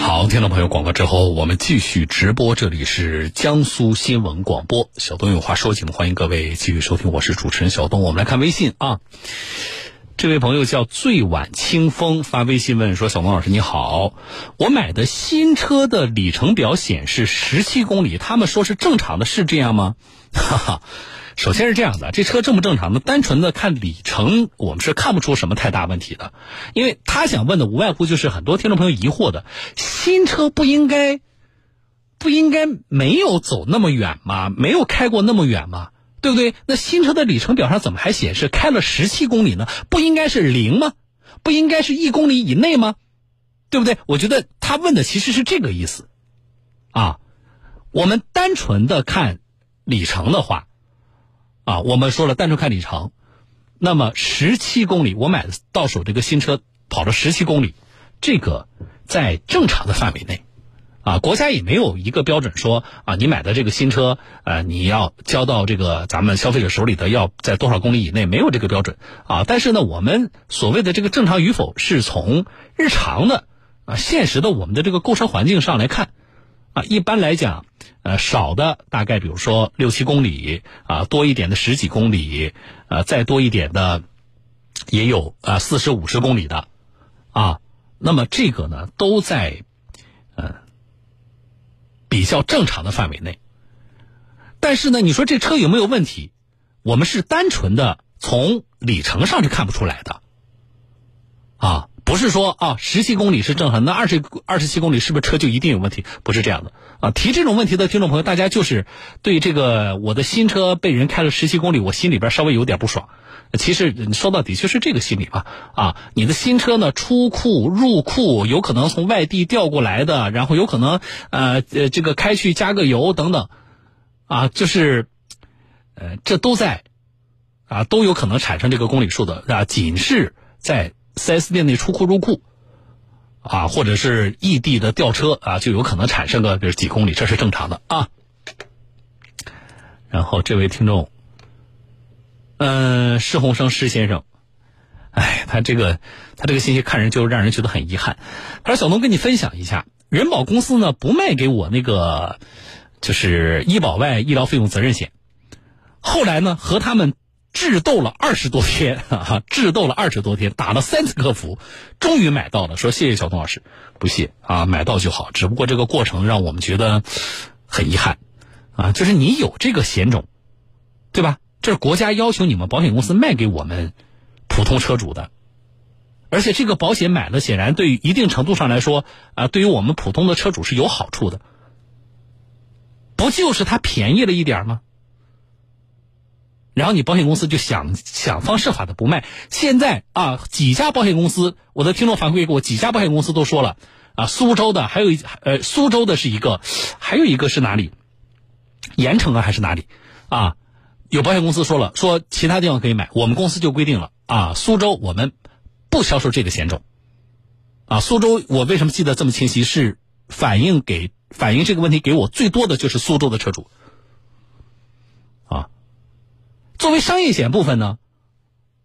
好，听众朋友，广告之后我们继续直播，这里是江苏新闻广播，小东有话说节目，欢迎各位继续收听，我是主持人小东。我们来看微信啊，这位朋友叫最晚清风发微信问说：“小东老师你好，我买的新车的里程表显示十七公里，他们说是正常的，是这样吗？”哈哈。首先是这样的，这车正不正常呢？单纯的看里程，我们是看不出什么太大问题的。因为他想问的无外乎就是很多听众朋友疑惑的：新车不应该不应该没有走那么远吗？没有开过那么远吗？对不对？那新车的里程表上怎么还显示开了十七公里呢？不应该是零吗？不应该是一公里以内吗？对不对？我觉得他问的其实是这个意思啊。我们单纯的看里程的话。啊，我们说了，单纯看里程，那么十七公里，我买的到手这个新车跑了十七公里，这个在正常的范围内，啊，国家也没有一个标准说啊，你买的这个新车，呃，你要交到这个咱们消费者手里的要在多少公里以内，没有这个标准啊。但是呢，我们所谓的这个正常与否，是从日常的啊现实的我们的这个购车环境上来看，啊，一般来讲。呃，少的大概比如说六七公里啊，多一点的十几公里，呃，再多一点的也有啊四十五十公里的啊。那么这个呢，都在呃比较正常的范围内。但是呢，你说这车有没有问题？我们是单纯的从里程上是看不出来的啊。不是说啊，十七公里是正常，那二十二十七公里是不是车就一定有问题？不是这样的啊！提这种问题的听众朋友，大家就是对这个我的新车被人开了十七公里，我心里边稍微有点不爽。其实说到底就是这个心理吧啊！你的新车呢出库入库，有可能从外地调过来的，然后有可能呃呃这个开去加个油等等啊，就是呃这都在啊都有可能产生这个公里数的啊，仅是在。4S 店内出库入库，啊，或者是异地的调车啊，就有可能产生个比如几公里，这是正常的啊。然后这位听众，嗯，施洪生施先生，哎，他这个他这个信息看人就让人觉得很遗憾。他说：“小东跟你分享一下，人保公司呢不卖给我那个就是医保外医疗费用责任险，后来呢和他们。”智斗了二十多天啊！智斗了二十多天，打了三次客服，终于买到了。说谢谢小东老师，不谢啊，买到就好。只不过这个过程让我们觉得很遗憾啊，就是你有这个险种，对吧？这是国家要求你们保险公司卖给我们普通车主的，而且这个保险买了，显然对于一定程度上来说啊，对于我们普通的车主是有好处的，不就是它便宜了一点吗？然后你保险公司就想想方设法的不卖。现在啊，几家保险公司，我的听众反馈给我，几家保险公司都说了啊，苏州的还有一呃，苏州的是一个，还有一个是哪里？盐城啊还是哪里？啊，有保险公司说了，说其他地方可以买，我们公司就规定了啊，苏州我们不销售这个险种。啊，苏州我为什么记得这么清晰？是反映给反映这个问题给我最多的就是苏州的车主。作为商业险部分呢，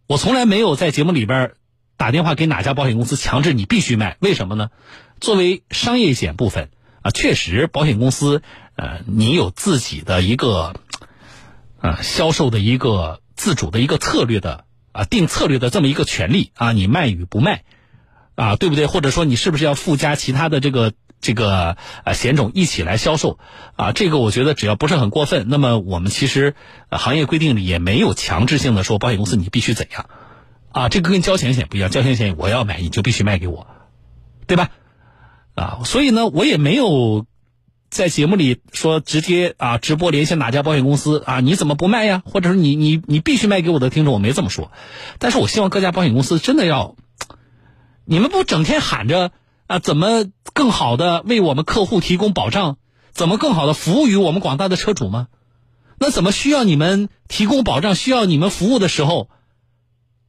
我从来没有在节目里边打电话给哪家保险公司强制你必须卖，为什么呢？作为商业险部分啊，确实保险公司呃，你有自己的一个啊销售的一个自主的一个策略的啊定策略的这么一个权利啊，你卖与不卖啊，对不对？或者说你是不是要附加其他的这个？这个啊险种一起来销售，啊，这个我觉得只要不是很过分，那么我们其实行业规定里也没有强制性的说保险公司你必须怎样，啊，这个跟交强险不一样，交强险我要买你就必须卖给我，对吧？啊，所以呢，我也没有在节目里说直接啊直播联系哪家保险公司啊，你怎么不卖呀？或者是你你你必须卖给我的听众，我没这么说，但是我希望各家保险公司真的要，你们不整天喊着。啊，怎么更好的为我们客户提供保障？怎么更好的服务于我们广大的车主吗？那怎么需要你们提供保障、需要你们服务的时候，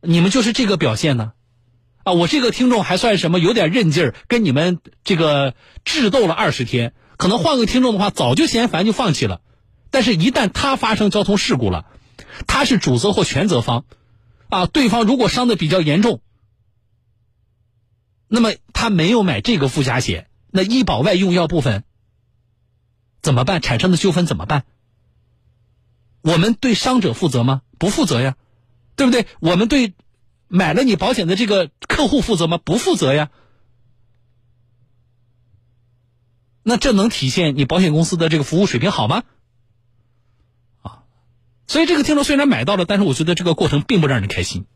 你们就是这个表现呢？啊，我这个听众还算什么？有点韧劲儿，跟你们这个智斗了二十天。可能换个听众的话，早就嫌烦就放弃了。但是，一旦他发生交通事故了，他是主责或全责方，啊，对方如果伤的比较严重。那么他没有买这个附加险，那医保外用药部分怎么办？产生的纠纷怎么办？我们对伤者负责吗？不负责呀，对不对？我们对买了你保险的这个客户负责吗？不负责呀。那这能体现你保险公司的这个服务水平好吗？啊，所以这个听众虽然买到了，但是我觉得这个过程并不让人开心。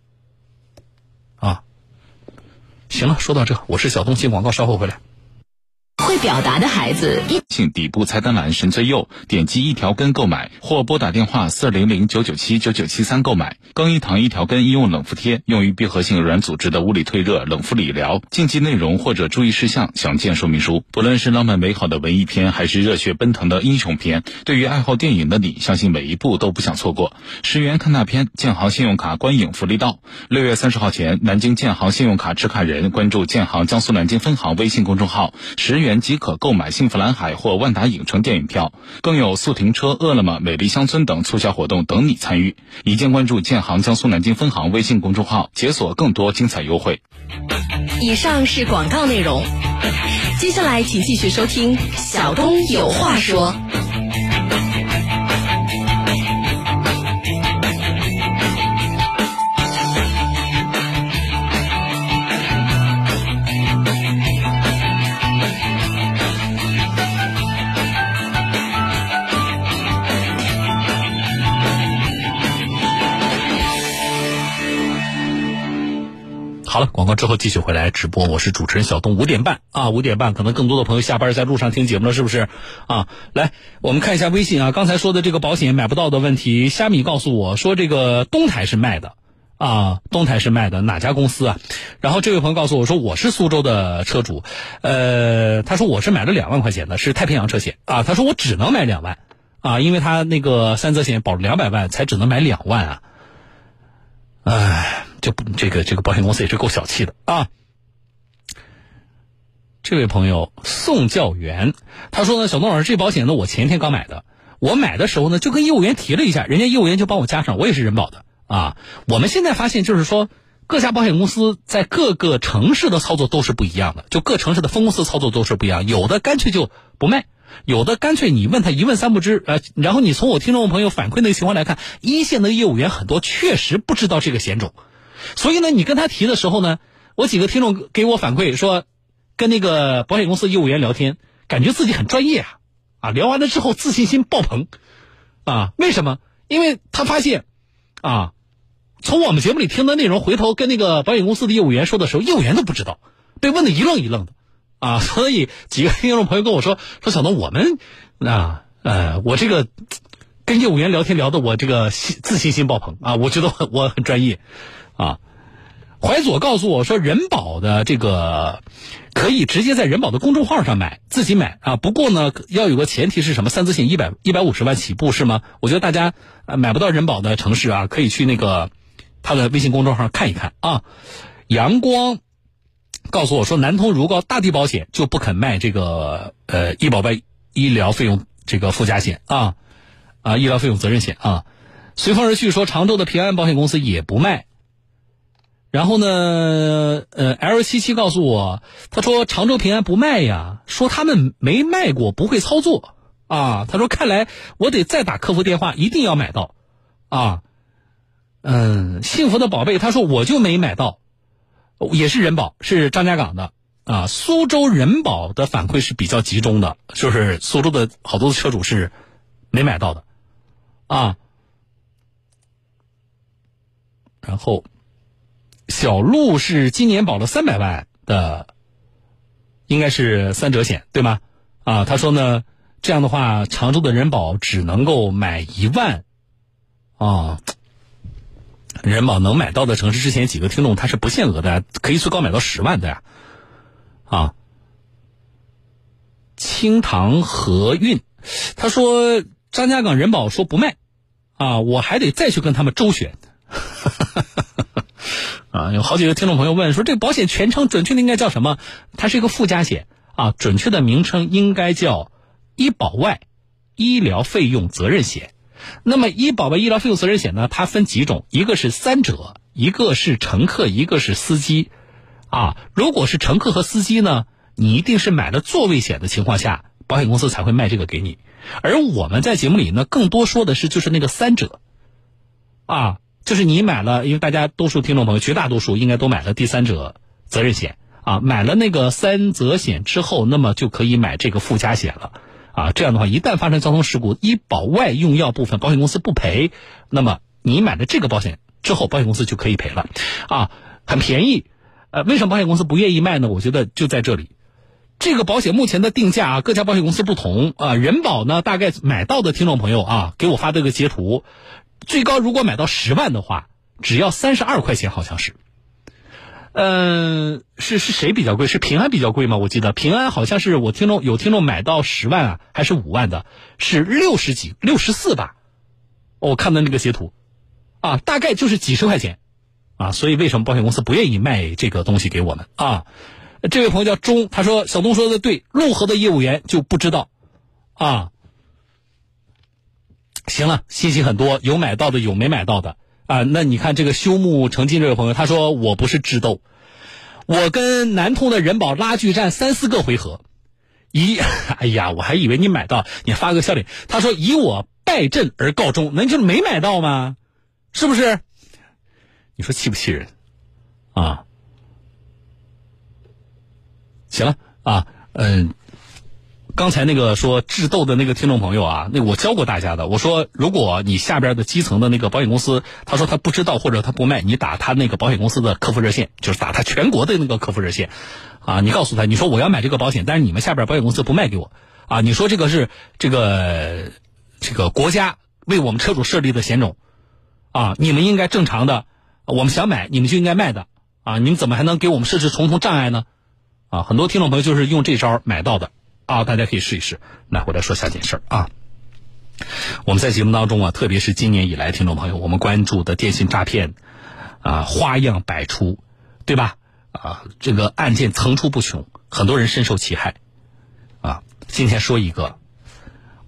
啊，行了，说到这，我是小东，新广告，稍后回来。会表达的孩子，请底部菜单栏神最右点击一条根购买，或拨打电话四零零九九七九九七三购买更衣堂一条根医用冷敷贴，用于闭合性软组织的物理退热、冷敷理疗。禁忌内容或者注意事项详见说明书。不论是浪漫美好的文艺片，还是热血奔腾的英雄片，对于爱好电影的你，相信每一部都不想错过。十元看大片，建行信用卡观影福利到。六月三十号前，南京建行信用卡持卡人关注建行江苏南京分行微信公众号，十元。即可购买幸福蓝海或万达影城电影票，更有速停车、饿了么、美丽乡村等促销活动等你参与。一键关注建行江苏南京分行微信公众号，解锁更多精彩优惠。以上是广告内容，接下来请继续收听小东有话说。好了，广告之后继续回来直播，我是主持人小东。五点半啊，五点半，可能更多的朋友下班在路上听节目了，是不是？啊，来，我们看一下微信啊，刚才说的这个保险买不到的问题，虾米告诉我说这个东台是卖的啊，东台是卖的，哪家公司啊？然后这位朋友告诉我说我是苏州的车主，呃，他说我是买了两万块钱的，是太平洋车险啊，他说我只能买两万啊，因为他那个三责险保两百万，才只能买两万啊，唉。就这个这个保险公司也是够小气的啊！这位朋友宋教员他说呢，小东老师，这保险呢我前天刚买的，我买的时候呢就跟业务员提了一下，人家业务员就帮我加上，我也是人保的啊。我们现在发现就是说，各家保险公司在各个城市的操作都是不一样的，就各城市的分公司操作都是不一样，有的干脆就不卖。有的干脆你问他一问三不知，呃，然后你从我听众朋友反馈那个情况来看，一线的业务员很多确实不知道这个险种。所以呢，你跟他提的时候呢，我几个听众给我反馈说，跟那个保险公司业务员聊天，感觉自己很专业啊，啊，聊完了之后自信心爆棚，啊，为什么？因为他发现，啊，从我们节目里听的内容，回头跟那个保险公司的业务员说的时候，业务员都不知道，被问的一愣一愣的，啊，所以几个听众朋友跟我说，说小东，我们啊，呃，我这个跟业务员聊天聊的我这个自信心爆棚啊，我觉得我很专业。啊，怀左告诉我说，人保的这个可以直接在人保的公众号上买，自己买啊。不过呢，要有个前提是什么？三资险一百一百五十万起步是吗？我觉得大家买不到人保的城市啊，可以去那个他的微信公众号看一看啊。阳光告诉我说，南通如皋大地保险就不肯卖这个呃医保外医疗费用这个附加险啊啊医疗费用责任险啊。随风而去说，常州的平安保险公司也不卖。然后呢，呃，L 七七告诉我，他说常州平安不卖呀，说他们没卖过，不会操作啊。他说看来我得再打客服电话，一定要买到啊。嗯，幸福的宝贝，他说我就没买到，也是人保，是张家港的啊。苏州人保的反馈是比较集中的，就是苏州的好多的车主是没买到的啊。然后。小陆是今年保了三百万的，应该是三者险对吗？啊，他说呢，这样的话，常州的人保只能够买一万，啊，人保能买到的城市，之前几个听众他是不限额的，可以最高买到十万的呀，啊，清塘和运，他说张家港人保说不卖，啊，我还得再去跟他们周旋。啊，有好几个听众朋友问说，这个保险全称准确的应该叫什么？它是一个附加险啊，准确的名称应该叫医保外医疗费用责任险。那么医保外医疗费用责任险呢，它分几种？一个是三者，一个是乘客，一个是司机。啊，如果是乘客和司机呢，你一定是买了座位险的情况下，保险公司才会卖这个给你。而我们在节目里呢，更多说的是就是那个三者，啊，就是你买了，因为大家多数听众朋友，绝大多数应该都买了第三者责任险啊，买了那个三责险之后，那么就可以买这个附加险了啊。这样的话，一旦发生交通事故，医保外用药部分保险公司不赔，那么你买了这个保险之后，保险公司就可以赔了啊，很便宜。呃，为什么保险公司不愿意卖呢？我觉得就在这里。这个保险目前的定价啊，各家保险公司不同啊。人保呢，大概买到的听众朋友啊，给我发这个截图，最高如果买到十万的话，只要三十二块钱，好像是。嗯，是是谁比较贵？是平安比较贵吗？我记得平安好像是我听众有听众买到十万啊，还是五万的？是六十几、六十四吧？我看的那个截图，啊，大概就是几十块钱，啊，所以为什么保险公司不愿意卖这个东西给我们啊？这位朋友叫钟，他说小东说的对，陆河的业务员就不知道，啊，行了，信息很多，有买到的，有没买到的啊。那你看这个修木成金这位朋友，他说我不是智斗，我跟南通的人保拉锯战三四个回合，一，哎呀，我还以为你买到，你发个笑脸。他说以我败阵而告终，那就没买到吗？是不是？你说气不气人？啊？行了啊，嗯，刚才那个说智斗的那个听众朋友啊，那我教过大家的。我说，如果你下边的基层的那个保险公司，他说他不知道或者他不卖，你打他那个保险公司的客服热线，就是打他全国的那个客服热线，啊，你告诉他，你说我要买这个保险，但是你们下边保险公司不卖给我，啊，你说这个是这个这个国家为我们车主设立的险种，啊，你们应该正常的，我们想买你们就应该卖的，啊，你们怎么还能给我们设置重重障碍呢？啊，很多听众朋友就是用这招买到的啊，大家可以试一试。来，回来说下件事儿啊。我们在节目当中啊，特别是今年以来，听众朋友，我们关注的电信诈骗啊，花样百出，对吧？啊，这个案件层出不穷，很多人深受其害。啊，今天说一个，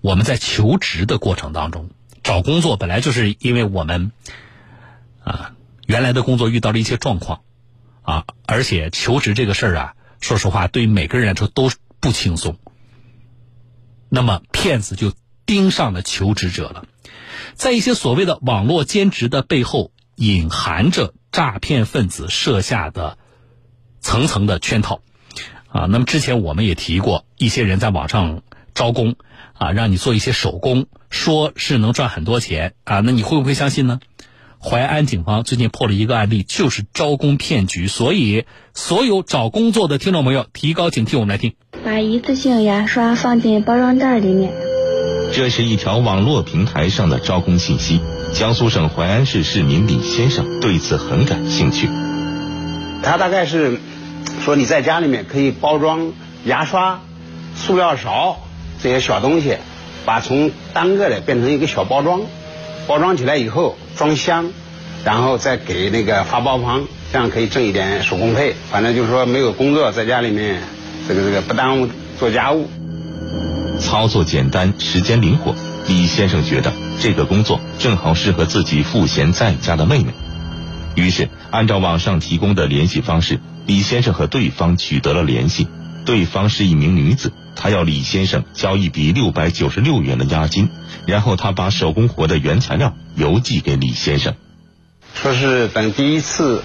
我们在求职的过程当中，找工作本来就是因为我们啊原来的工作遇到了一些状况啊，而且求职这个事儿啊。说实话，对于每个人来说都不轻松。那么骗子就盯上了求职者了，在一些所谓的网络兼职的背后，隐含着诈骗分子设下的层层的圈套。啊，那么之前我们也提过，一些人在网上招工，啊，让你做一些手工，说是能赚很多钱，啊，那你会不会相信呢？淮安警方最近破了一个案例，就是招工骗局。所以，所有找工作的听众朋友提高警惕。我们来听：把一次性牙刷放进包装袋里面。这是一条网络平台上的招工信息。江苏省淮安市市民李先生对此很感兴趣。他大概是说你在家里面可以包装牙刷、塑料勺这些小东西，把从单个的变成一个小包装。包装起来以后装箱，然后再给那个发包方，这样可以挣一点手工费。反正就是说没有工作，在家里面这个这个不耽误做家务。操作简单，时间灵活。李先生觉得这个工作正好适合自己赋闲在家的妹妹，于是按照网上提供的联系方式，李先生和对方取得了联系。对方是一名女子。他要李先生交一笔六百九十六元的押金，然后他把手工活的原材料邮寄给李先生，说是等第一次，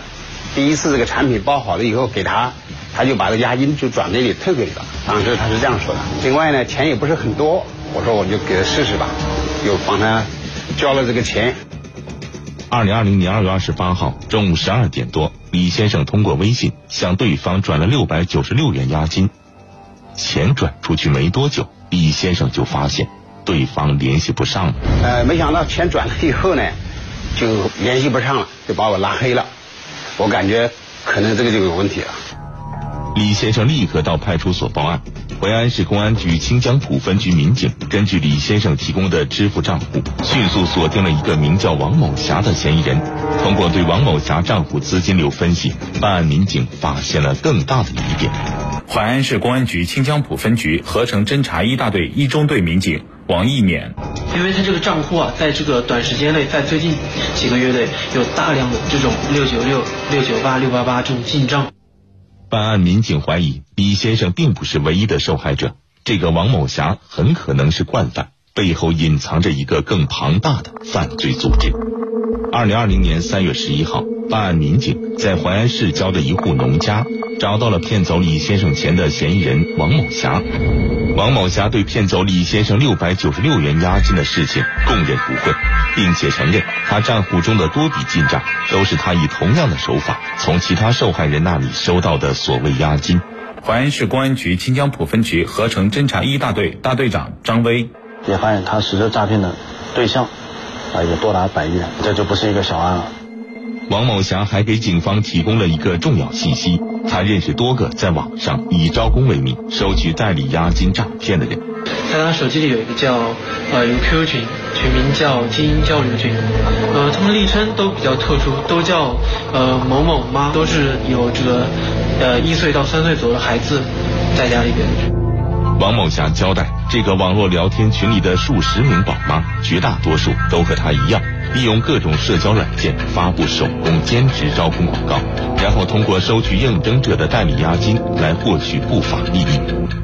第一次这个产品包好了以后给他，他就把这押金就转给你退给你了。当时他是这样说的。另外呢，钱也不是很多，我说我就给他试试吧，又帮他交了这个钱。二零二零年二月二十八号中午十二点多，李先生通过微信向对方转了六百九十六元押金。钱转出去没多久，李先生就发现对方联系不上了。呃，没想到钱转了以后呢，就联系不上了，就把我拉黑了。我感觉可能这个就有问题了。李先生立刻到派出所报案。淮安市公安局清江浦分局民警根据李先生提供的支付账户，迅速锁定了一个名叫王某霞的嫌疑人。通过对王某霞账户资金流分析，办案民警发现了更大的疑点。淮安市公安局清江浦分局合成侦查一大队一中队民警王一勉，因为他这个账户啊，在这个短时间内，在最近几个月内有大量的这种六九六、六九八、六八八这种进账。办案民警怀疑李先生并不是唯一的受害者，这个王某霞很可能是惯犯，背后隐藏着一个更庞大的犯罪组织。二零二零年三月十一号，办案民警在淮安市郊的一户农家找到了骗走李先生钱的嫌疑人王某霞。王某霞对骗走李先生六百九十六元押金的事情供认不讳，并且承认他账户中的多笔进账都是他以同样的手法从其他受害人那里收到的所谓押金。淮安市公安局清江浦分局合成侦查一大队大队长张威也发现他实施诈骗的对象。啊，也多达百亿元，这就不是一个小案了。王某霞还给警方提供了一个重要信息：他认识多个在网上以招工为名收取代理押金诈骗的人。在他手机里有一个叫呃有 QQ 群，群名叫精英交流群，呃，他们昵称都比较特殊，都叫呃某某妈，都是有这个呃一岁到三岁左右的孩子在家里边。王某霞交代，这个网络聊天群里的数十名宝妈，绝大多数都和她一样，利用各种社交软件发布手工兼职招工广告，然后通过收取应征者的代理押金来获取不法利益。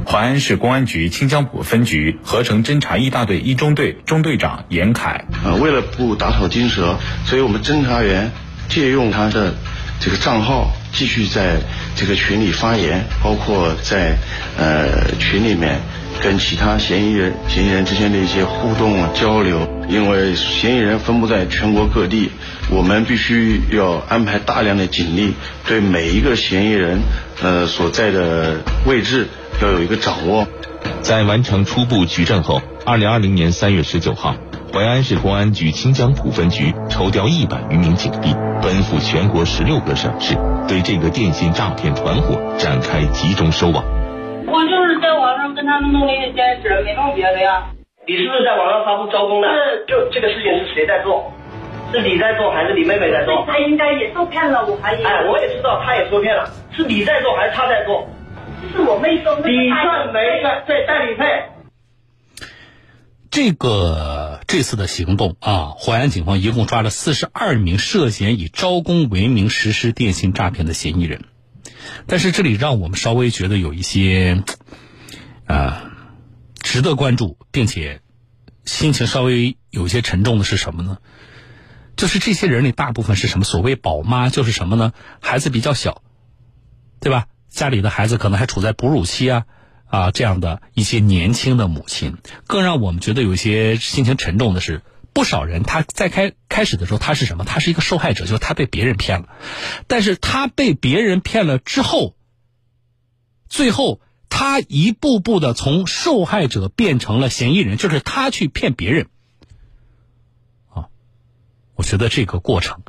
淮安市公安局清江浦分局合成侦查一大队一中队中队长严凯，呃，为了不打草惊蛇，所以我们侦查员借用他的这个账号。继续在这个群里发言，包括在呃群里面跟其他嫌疑人、嫌疑人之间的一些互动交流。因为嫌疑人分布在全国各地，我们必须要安排大量的警力，对每一个嫌疑人呃所在的位置要有一个掌握。在完成初步举证后，二零二零年三月十九号。淮安市公安局清江浦分局抽调一百余名警力，奔赴全国十六个省市，对这个电信诈骗团伙展开集中收网。我就是在网上跟他们弄那些兼职，没弄别的呀。你是不是在网上发布招工的？是。就这个事情是谁在做？是你在做还是你妹妹在做？她应该也受骗了，我怀疑。哎，我也知道她也受骗了，是你在做还是她在做？是我妹收的。你算没个对代理费？这个这次的行动啊，淮安警方一共抓了四十二名涉嫌以招工为名实施电信诈骗的嫌疑人。但是这里让我们稍微觉得有一些啊值得关注，并且心情稍微有些沉重的是什么呢？就是这些人里大部分是什么？所谓宝妈就是什么呢？孩子比较小，对吧？家里的孩子可能还处在哺乳期啊。啊，这样的一些年轻的母亲，更让我们觉得有些心情沉重的是，不少人他在开开始的时候，他是什么？他是一个受害者，就是他被别人骗了，但是他被别人骗了之后，最后他一步步的从受害者变成了嫌疑人，就是他去骗别人。啊，我觉得这个过程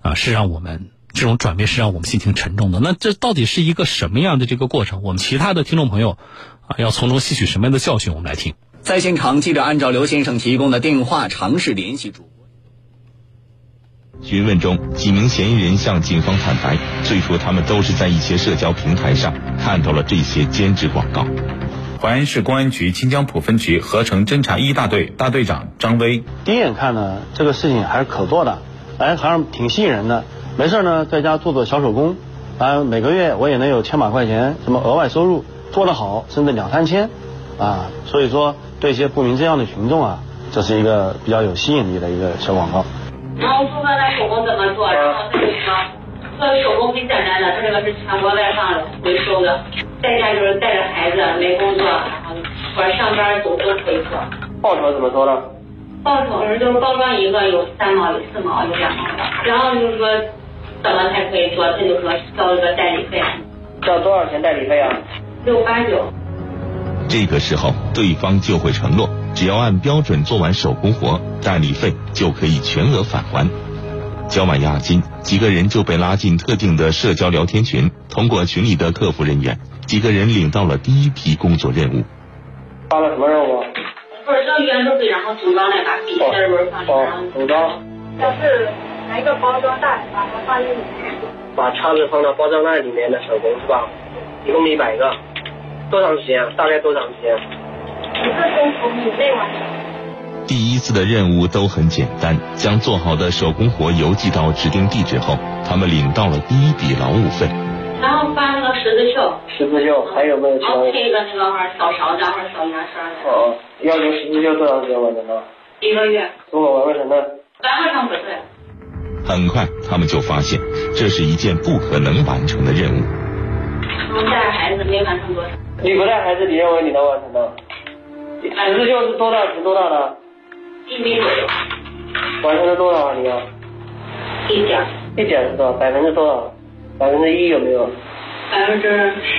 啊，是让我们。这种转变是让我们心情沉重的。那这到底是一个什么样的这个过程？我们其他的听众朋友啊，要从中吸取什么样的教训？我们来听。在现场，记者按照刘先生提供的电话尝试联系主播。询问中，几名嫌疑人向警方坦白，最初他们都是在一些社交平台上看到了这些兼职广告。淮安市公安局清江浦分局合成侦查一大队大队长张威。第一眼看呢，这个事情还是可做的，哎，好像挺吸引人的。没事呢，在家做做小手工，啊，每个月我也能有千把块钱什么额外收入，做得好甚至两三千，啊，所以说对一些不明真相的群众啊，这是一个比较有吸引力的一个小广告。然后说他的手工怎么做，然后他就说，做手工很简单的，他这个是全国外放的回收的，在家就是带着孩子没工作，然后或者上班走都可以做。报酬怎么说呢？报酬是就是包装一个有三毛有四毛有两毛的，然后就是说。怎么才可以做？他就说交一个代理费。交多少钱代理费啊？六八九。这个时候，对方就会承诺，只要按标准做完手工活，代理费就可以全额返还。交完押金，几个人就被拉进特定的社交聊天群，通过群里的客服人员，几个人领到了第一批工作任务。发了什么任务？不是要原路费，然后组装的，把笔芯儿放上，然后组装。要是。拿一个包装袋，把它放进里面。把叉子放到包装袋里面的手工是吧？一共一百个，多长时间？大概多长时间？一个钟头以内完成。第一次的任务都很简单，将做好的手工活邮寄到指定地址后，他们领到了第一笔劳务费。然后发那个十字绣，十字绣还有没有其他的？然后配一个那个小勺子或者小牙刷的，哦，要求十字绣多长时间完成的？一个月，如果完不成呢？很快，他们就发现这是一件不可能完成的任务。我们带孩子没完成多少？你不带孩子，你认为你能完成的？十字绣是多大乘多大的？一米左右，完成了多少啊？你要一点儿，一点是多少？百分之多少？百分之一有没有？百分之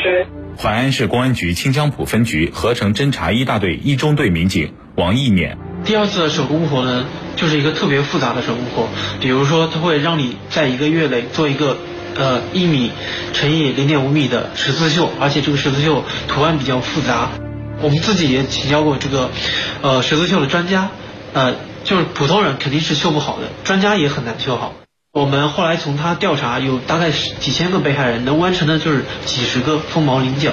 十。淮安市公安局清江浦分局合成侦查一大队一中队民警王义勉。第二次的手工活呢，就是一个特别复杂的手工活，比如说它会让你在一个月内做一个呃一米乘以零点五米的十字绣，而且这个十字绣图案比较复杂。我们自己也请教过这个呃十字绣的专家，呃就是普通人肯定是绣不好的，专家也很难绣好。我们后来从他调查，有大概几千个被害人，能完成的就是几十个凤毛麟角。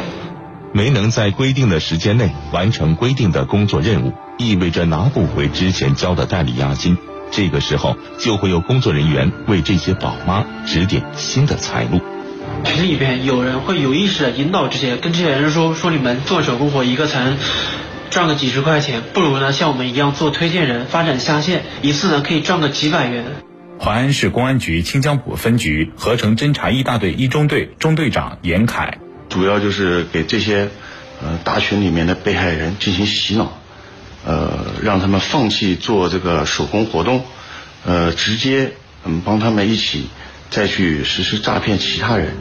没能在规定的时间内完成规定的工作任务，意味着拿不回之前交的代理押金。这个时候，就会有工作人员为这些宝妈指点新的财路。群里边有人会有意识的引导这些，跟这些人说说你们做手工活一个才赚个几十块钱，不如呢像我们一样做推荐人，发展下线，一次呢可以赚个几百元。淮安市公安局清江浦分局合成侦查一大队一中队中队长严凯。主要就是给这些呃大群里面的被害人进行洗脑，呃，让他们放弃做这个手工活动，呃，直接嗯帮他们一起再去实施诈骗其他人。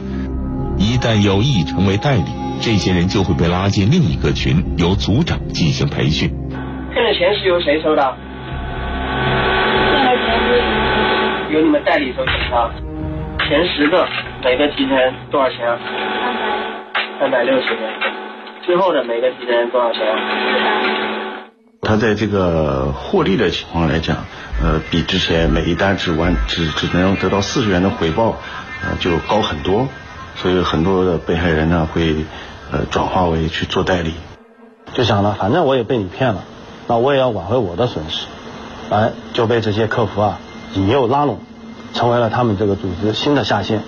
一旦有意成为代理，这些人就会被拉进另一个群，由组长进行培训。骗的钱是由谁收的？由你们代理收钱的。前十个每个提成多少钱啊？三百六十元。最后的每个提成多少钱啊？他在这个获利的情况来讲，呃，比之前每一单只完只只能得到四十元的回报，呃，就高很多。所以很多的被害人呢会呃转化为去做代理。就想呢，反正我也被你骗了，那我也要挽回我的损失，哎，就被这些客服啊引诱拉拢，成为了他们这个组织新的下线。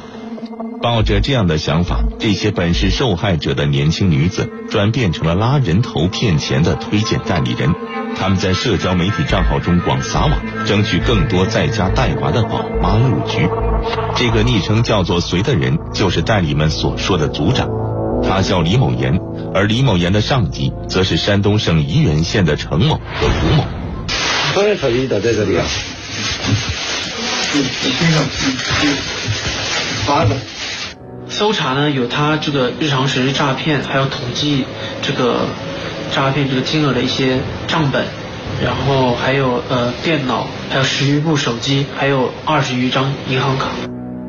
抱着这样的想法，这些本是受害者的年轻女子，转变成了拉人头骗钱的推荐代理人。他们在社交媒体账号中广撒网，争取更多在家带娃的宝妈入局。这个昵称叫做“随”的人，就是代理们所说的组长，他叫李某岩，而李某岩的上级则是山东省沂源县的程某和吴某。多少手机都在这里啊？八个。搜查呢，有他这个日常实施诈骗，还有统计这个诈骗这个金额的一些账本，然后还有呃电脑，还有十余部手机，还有二十余张银行卡。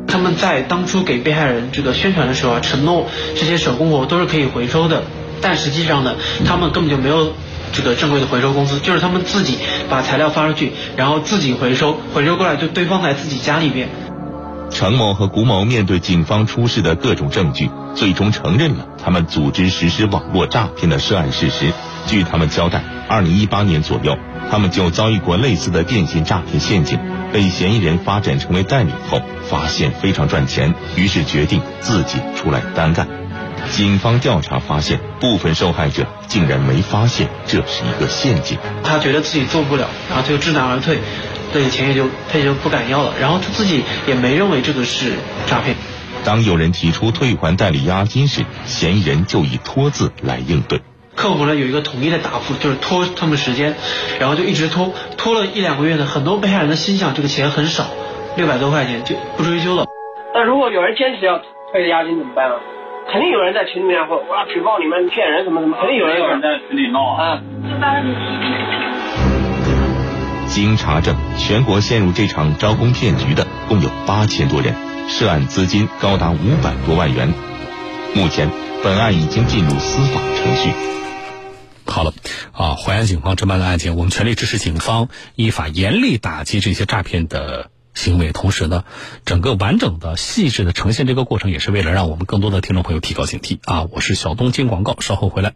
他们在当初给被害人这个宣传的时候啊，承诺这些手工活都是可以回收的，但实际上呢，他们根本就没有这个正规的回收公司，就是他们自己把材料发出去，然后自己回收，回收过来就堆放在自己家里边。程某和古某面对警方出示的各种证据，最终承认了他们组织实施网络诈骗的涉案事实。据他们交代，二零一八年左右，他们就遭遇过类似的电信诈骗陷阱，被嫌疑人发展成为代理后，发现非常赚钱，于是决定自己出来单干。警方调查发现，部分受害者竟然没发现这是一个陷阱。他觉得自己做不了，然后就知难而退。这个钱也就他也就不敢要了，然后他自己也没认为这个是诈骗。当有人提出退还代理押金时，嫌疑人就以拖字来应对。客服呢有一个统一的答复，就是拖他们时间，然后就一直拖，拖了一两个月呢，很多被害人的心想这个钱很少，六百多块钱就不追究了。那如果有人坚持要退押金怎么办啊？肯定有人在群里面会哇举报你们骗人什么什么，肯定有人在群里闹啊。经查证，全国陷入这场招工骗局的共有八千多人，涉案资金高达五百多万元。目前，本案已经进入司法程序。好了，啊，淮安警方侦办的案件，我们全力支持警方依法严厉打击这些诈骗的行为。同时呢，整个完整的、细致的呈现这个过程，也是为了让我们更多的听众朋友提高警惕。啊，我是小东，进广告，稍后回来。